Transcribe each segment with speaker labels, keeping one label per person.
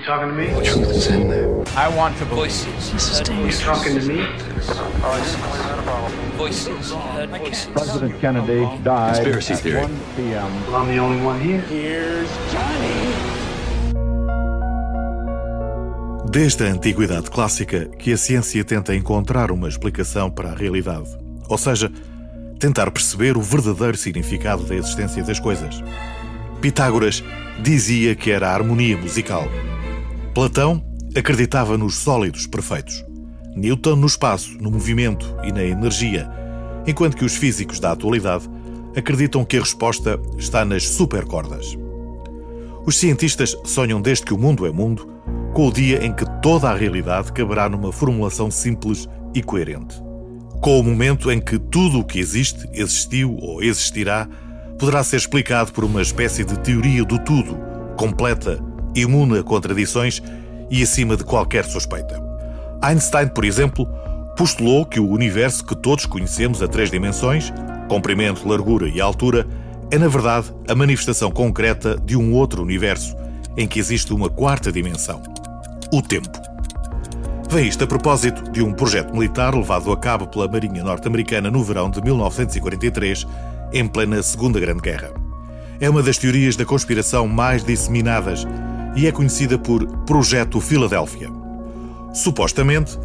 Speaker 1: You talking to me?
Speaker 2: The truth is in there.
Speaker 3: I want to voices.
Speaker 2: This is
Speaker 1: You
Speaker 2: dangerous.
Speaker 1: talking to me?
Speaker 3: Voices. Voices.
Speaker 4: President Kennedy died
Speaker 2: Conspiracy
Speaker 4: at
Speaker 2: theory.
Speaker 4: 1 p.m.
Speaker 1: Well, I'm the only one here.
Speaker 5: Desde a antiguidade clássica que a ciência tenta encontrar uma explicação para a realidade, ou seja, tentar perceber o verdadeiro significado da existência das coisas. Pitágoras dizia que era a harmonia musical. Platão acreditava nos sólidos perfeitos. Newton no espaço, no movimento e na energia, enquanto que os físicos da atualidade acreditam que a resposta está nas supercordas. Os cientistas sonham desde que o mundo é mundo com o dia em que toda a realidade caberá numa formulação simples e coerente. Com o momento em que tudo o que existe, existiu ou existirá, poderá ser explicado por uma espécie de teoria do tudo, completa, imune a contradições e acima de qualquer suspeita. Einstein, por exemplo, postulou que o universo que todos conhecemos a três dimensões, comprimento, largura e altura, é na verdade a manifestação concreta de um outro universo, em que existe uma quarta dimensão: o tempo. Vem isto a propósito de um projeto militar levado a cabo pela Marinha Norte-Americana no verão de 1943, em plena Segunda Grande Guerra. É uma das teorias da conspiração mais disseminadas e é conhecida por Projeto Filadélfia. Supostamente,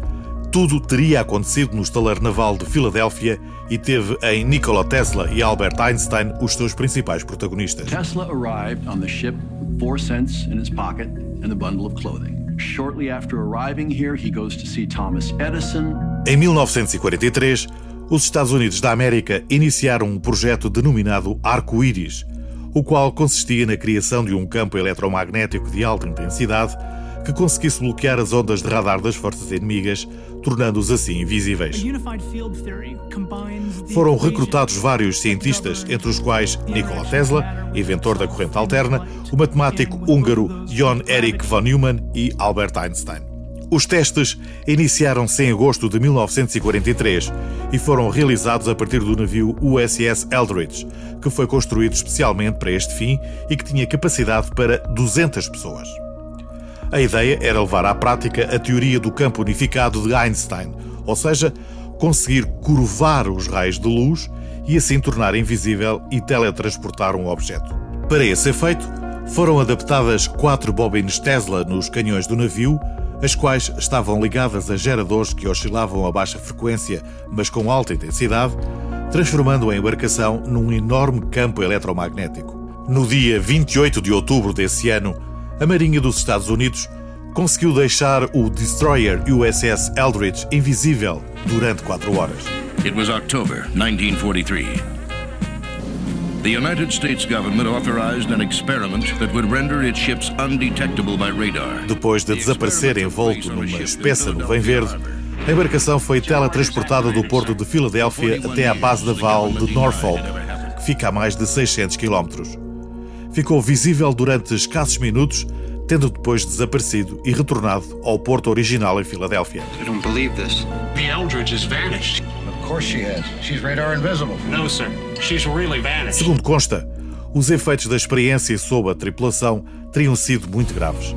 Speaker 5: tudo teria acontecido no estalar naval de Filadélfia e teve em Nikola Tesla e Albert Einstein os seus principais protagonistas.
Speaker 6: Tesla arrived on the ship with four cents in his pocket and a bundle of clothing. Shortly after arriving here, he goes to see Thomas Edison.
Speaker 5: Em 1943, os Estados Unidos da América iniciaram um projeto denominado Arco-Íris, o qual consistia na criação de um campo eletromagnético de alta intensidade que conseguisse bloquear as ondas de radar das forças inimigas, tornando-os assim invisíveis. Foram recrutados vários cientistas, entre os quais Nikola Tesla, inventor da corrente alterna, o matemático húngaro Jon Erik von Neumann e Albert Einstein. Os testes iniciaram-se em agosto de 1943 e foram realizados a partir do navio USS Eldridge, que foi construído especialmente para este fim e que tinha capacidade para 200 pessoas. A ideia era levar à prática a teoria do campo unificado de Einstein, ou seja, conseguir curvar os raios de luz e assim tornar invisível e teletransportar um objeto. Para esse efeito, foram adaptadas quatro bobines Tesla nos canhões do navio, as quais estavam ligadas a geradores que oscilavam a baixa frequência, mas com alta intensidade, transformando a embarcação num enorme campo eletromagnético. No dia 28 de outubro desse ano, a Marinha dos Estados Unidos conseguiu deixar o destroyer USS Eldridge invisível durante quatro horas.
Speaker 7: It was October 1943. The United States government authorized an experiment that would render its ships undetectable by radar.
Speaker 5: Depois de desaparecer envolto numa espessa nuvem verde, a embarcação foi teletransportada do porto de Filadélfia até à base naval de Norfolk, que fica a mais de 600 quilómetros. Ficou visível durante escassos minutos, tendo depois desaparecido e retornado ao porto original em Filadélfia.
Speaker 2: I don't believe this.
Speaker 8: The Eldridge has vanished.
Speaker 9: Of course she has. She's radar invisible.
Speaker 8: No, sir. She's really vanished.
Speaker 5: Segundo consta, os efeitos da experiência sob a tripulação teriam sido muito graves.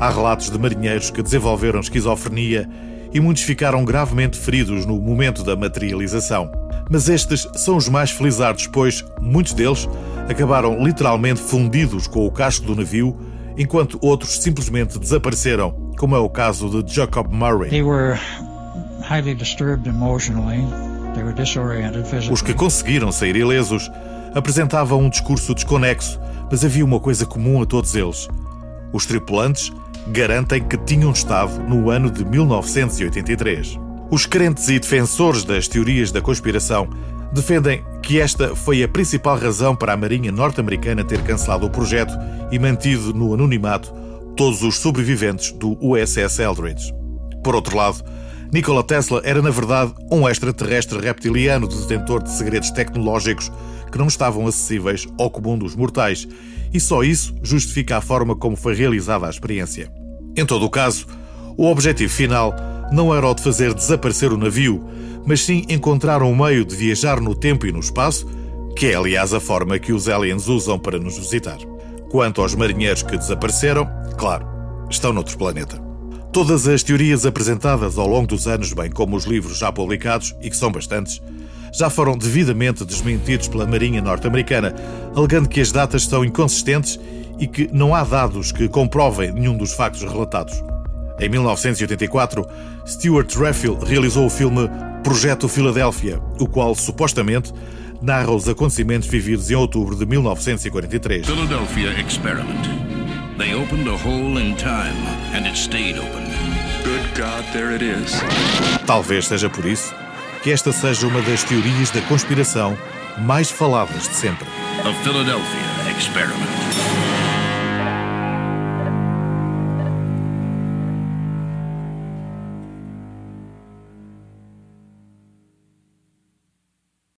Speaker 5: Há relatos de marinheiros que desenvolveram esquizofrenia e muitos ficaram gravemente feridos no momento da materialização. Mas estes são os mais felizardos, pois muitos deles acabaram literalmente fundidos com o casco do navio, enquanto outros simplesmente desapareceram, como é o caso de Jacob Murray.
Speaker 10: They were highly disturbed emotionally.
Speaker 5: Os que conseguiram sair ilesos apresentavam um discurso desconexo, mas havia uma coisa comum a todos eles. Os tripulantes garantem que tinham estado no ano de 1983. Os crentes e defensores das teorias da conspiração defendem que esta foi a principal razão para a Marinha norte-americana ter cancelado o projeto e mantido no anonimato todos os sobreviventes do USS Eldridge. Por outro lado, Nikola Tesla era, na verdade, um extraterrestre reptiliano detentor de segredos tecnológicos que não estavam acessíveis ao comum dos mortais, e só isso justifica a forma como foi realizada a experiência. Em todo o caso, o objetivo final não era o de fazer desaparecer o navio, mas sim encontrar um meio de viajar no tempo e no espaço, que é, aliás, a forma que os aliens usam para nos visitar. Quanto aos marinheiros que desapareceram, claro, estão noutro planeta. Todas as teorias apresentadas ao longo dos anos, bem como os livros já publicados, e que são bastantes, já foram devidamente desmentidos pela Marinha Norte-Americana, alegando que as datas são inconsistentes e que não há dados que comprovem nenhum dos factos relatados. Em 1984, Stuart Raffill realizou o filme Projeto Filadélfia, o qual supostamente narra os acontecimentos vividos em outubro de 1943.
Speaker 7: Philadelphia experiment. They opened a hole in time and it stayed open.
Speaker 2: Good God, there it is.
Speaker 5: Talvez seja por isso que esta seja uma das teorias da conspiração mais faladas de sempre.
Speaker 7: A Philadelphia experiment.